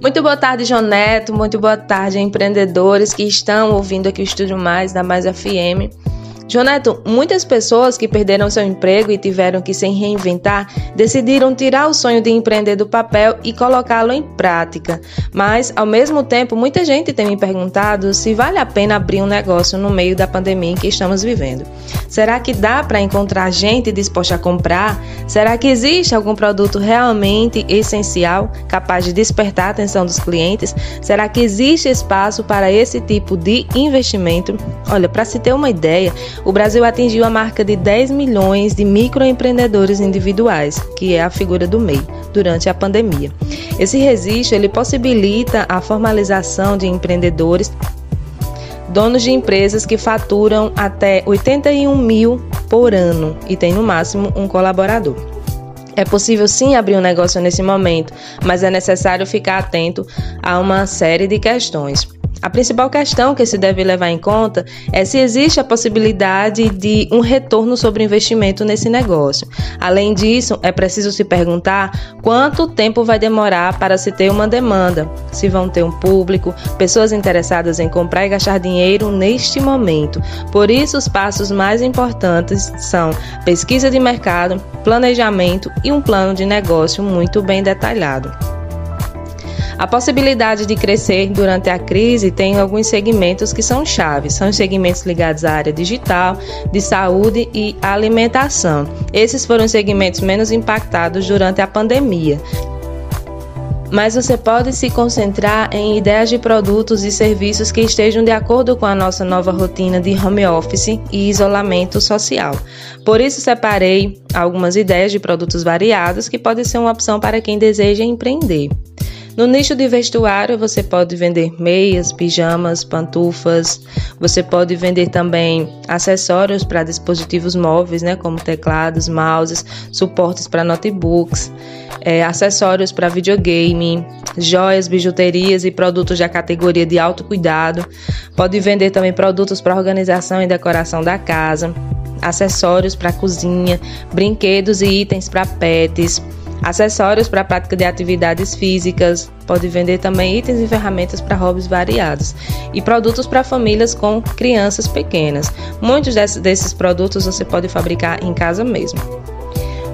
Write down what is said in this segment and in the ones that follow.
Muito boa tarde, João Neto. Muito boa tarde, empreendedores que estão ouvindo aqui o Estúdio Mais da Mais FM. Joneto, muitas pessoas que perderam seu emprego e tiveram que se reinventar decidiram tirar o sonho de empreender do papel e colocá-lo em prática. Mas, ao mesmo tempo, muita gente tem me perguntado se vale a pena abrir um negócio no meio da pandemia em que estamos vivendo. Será que dá para encontrar gente disposta a comprar? Será que existe algum produto realmente essencial, capaz de despertar a atenção dos clientes? Será que existe espaço para esse tipo de investimento? Olha, para se ter uma ideia, o Brasil atingiu a marca de 10 milhões de microempreendedores individuais, que é a figura do MEI, durante a pandemia. Esse registro ele possibilita a formalização de empreendedores donos de empresas que faturam até 81 mil por ano e tem no máximo um colaborador. É possível sim abrir um negócio nesse momento, mas é necessário ficar atento a uma série de questões. A principal questão que se deve levar em conta é se existe a possibilidade de um retorno sobre o investimento nesse negócio. Além disso, é preciso se perguntar quanto tempo vai demorar para se ter uma demanda, se vão ter um público, pessoas interessadas em comprar e gastar dinheiro neste momento. Por isso, os passos mais importantes são pesquisa de mercado, planejamento e um plano de negócio muito bem detalhado. A possibilidade de crescer durante a crise tem alguns segmentos que são chaves, são os segmentos ligados à área digital, de saúde e alimentação. Esses foram os segmentos menos impactados durante a pandemia mas você pode se concentrar em ideias de produtos e serviços que estejam de acordo com a nossa nova rotina de home office e isolamento social. Por isso, separei algumas ideias de produtos variados que podem ser uma opção para quem deseja empreender. No nicho de vestuário, você pode vender meias, pijamas, pantufas. Você pode vender também acessórios para dispositivos móveis, né, como teclados, mouses, suportes para notebooks, é, acessórios para videogame, joias, bijuterias e produtos da categoria de autocuidado. Pode vender também produtos para organização e decoração da casa, acessórios para cozinha, brinquedos e itens para pets acessórios para a prática de atividades físicas, pode vender também itens e ferramentas para hobbies variados e produtos para famílias com crianças pequenas. Muitos desses produtos você pode fabricar em casa mesmo.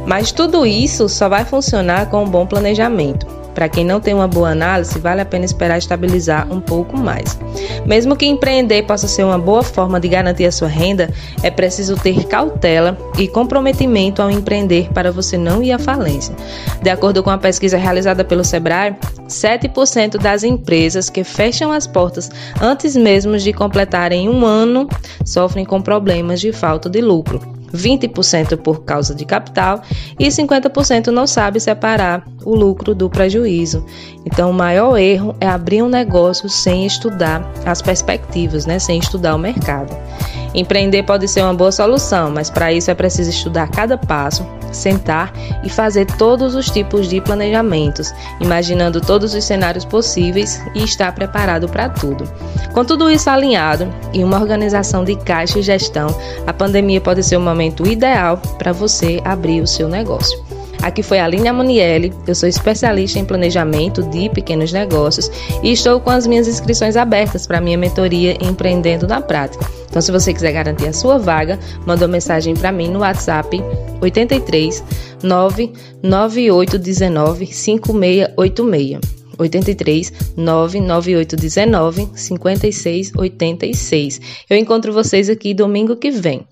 Mas tudo isso só vai funcionar com um bom planejamento. Para quem não tem uma boa análise, vale a pena esperar estabilizar um pouco mais. Mesmo que empreender possa ser uma boa forma de garantir a sua renda, é preciso ter cautela e comprometimento ao empreender para você não ir à falência. De acordo com a pesquisa realizada pelo Sebrae, 7% das empresas que fecham as portas antes mesmo de completarem um ano sofrem com problemas de falta de lucro. 20% por causa de capital e 50% não sabe separar o lucro do prejuízo. Então, o maior erro é abrir um negócio sem estudar as perspectivas, né? sem estudar o mercado. Empreender pode ser uma boa solução, mas para isso é preciso estudar cada passo, sentar e fazer todos os tipos de planejamentos, imaginando todos os cenários possíveis e estar preparado para tudo. Com tudo isso alinhado e uma organização de caixa e gestão, a pandemia pode ser o momento ideal para você abrir o seu negócio. Aqui foi a Aline Amonielli, eu sou especialista em planejamento de pequenos negócios e estou com as minhas inscrições abertas para a minha mentoria Empreendendo na Prática. Então, se você quiser garantir a sua vaga, manda uma mensagem para mim no WhatsApp 83 99819 5686. 83 99819 5686. Eu encontro vocês aqui domingo que vem.